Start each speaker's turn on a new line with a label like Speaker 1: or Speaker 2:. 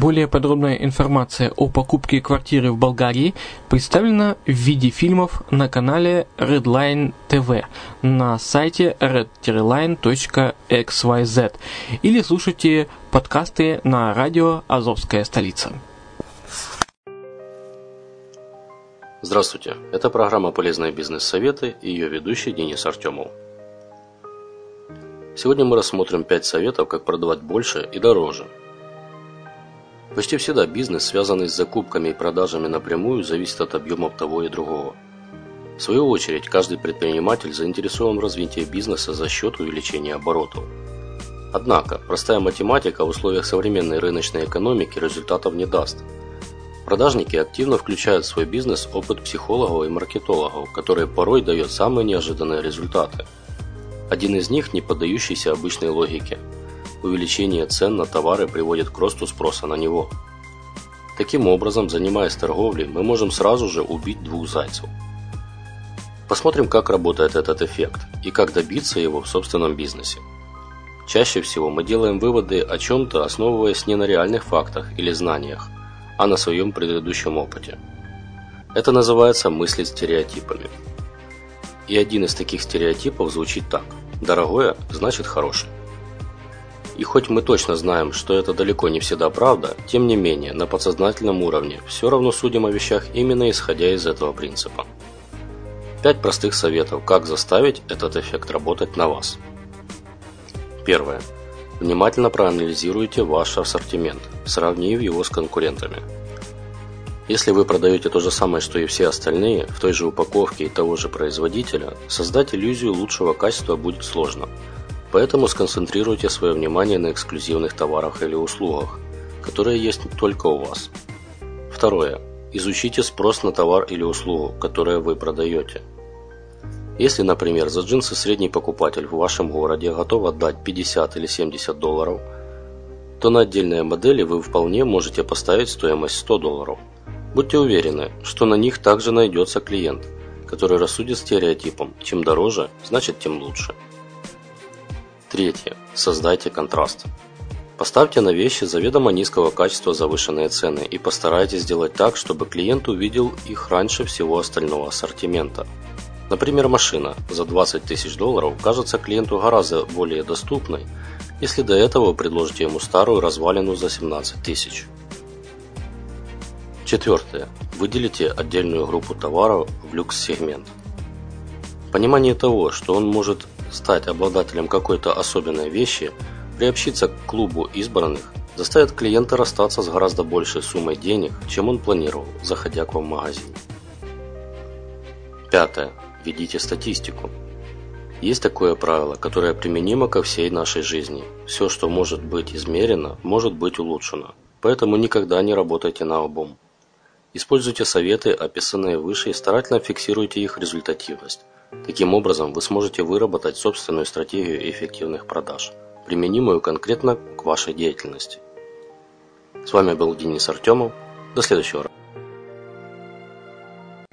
Speaker 1: Более подробная информация о покупке квартиры в Болгарии представлена в виде фильмов на канале Redline TV на сайте redline.xyz или слушайте подкасты на радио «Азовская столица».
Speaker 2: Здравствуйте, это программа «Полезные бизнес-советы» и ее ведущий Денис Артемов. Сегодня мы рассмотрим 5 советов, как продавать больше и дороже – Почти всегда бизнес, связанный с закупками и продажами напрямую, зависит от объемов того и другого. В свою очередь, каждый предприниматель заинтересован в развитии бизнеса за счет увеличения оборотов. Однако, простая математика в условиях современной рыночной экономики результатов не даст. Продажники активно включают в свой бизнес опыт психологов и маркетологов, которые порой дают самые неожиданные результаты. Один из них, не поддающийся обычной логике – увеличение цен на товары приводит к росту спроса на него. Таким образом, занимаясь торговлей, мы можем сразу же убить двух зайцев. Посмотрим, как работает этот эффект и как добиться его в собственном бизнесе. Чаще всего мы делаем выводы о чем-то, основываясь не на реальных фактах или знаниях, а на своем предыдущем опыте. Это называется мыслить стереотипами. И один из таких стереотипов звучит так. Дорогое значит хорошее. И хоть мы точно знаем, что это далеко не всегда правда, тем не менее, на подсознательном уровне все равно судим о вещах именно исходя из этого принципа. Пять простых советов, как заставить этот эффект работать на вас. Первое. Внимательно проанализируйте ваш ассортимент, сравнив его с конкурентами. Если вы продаете то же самое, что и все остальные, в той же упаковке и того же производителя, создать иллюзию лучшего качества будет сложно – Поэтому сконцентрируйте свое внимание на эксклюзивных товарах или услугах, которые есть только у вас. Второе. Изучите спрос на товар или услугу, которую вы продаете. Если, например, за джинсы средний покупатель в вашем городе готов отдать 50 или 70 долларов, то на отдельные модели вы вполне можете поставить стоимость 100 долларов. Будьте уверены, что на них также найдется клиент, который рассудит стереотипом «чем дороже, значит тем лучше». Третье. Создайте контраст. Поставьте на вещи заведомо низкого качества завышенные цены и постарайтесь сделать так, чтобы клиент увидел их раньше всего остального ассортимента. Например, машина за 20 тысяч долларов кажется клиенту гораздо более доступной, если до этого вы предложите ему старую развалину за 17 тысяч. Четвертое. Выделите отдельную группу товаров в люкс-сегмент. Понимание того, что он может стать обладателем какой-то особенной вещи, приобщиться к клубу избранных, заставит клиента расстаться с гораздо большей суммой денег, чем он планировал, заходя к вам в магазин. Пятое. Ведите статистику. Есть такое правило, которое применимо ко всей нашей жизни. Все, что может быть измерено, может быть улучшено. Поэтому никогда не работайте на обум. Используйте советы, описанные выше, и старательно фиксируйте их результативность. Таким образом, вы сможете выработать собственную стратегию эффективных продаж, применимую конкретно к вашей деятельности. С вами был Денис Артемов. До следующего раза.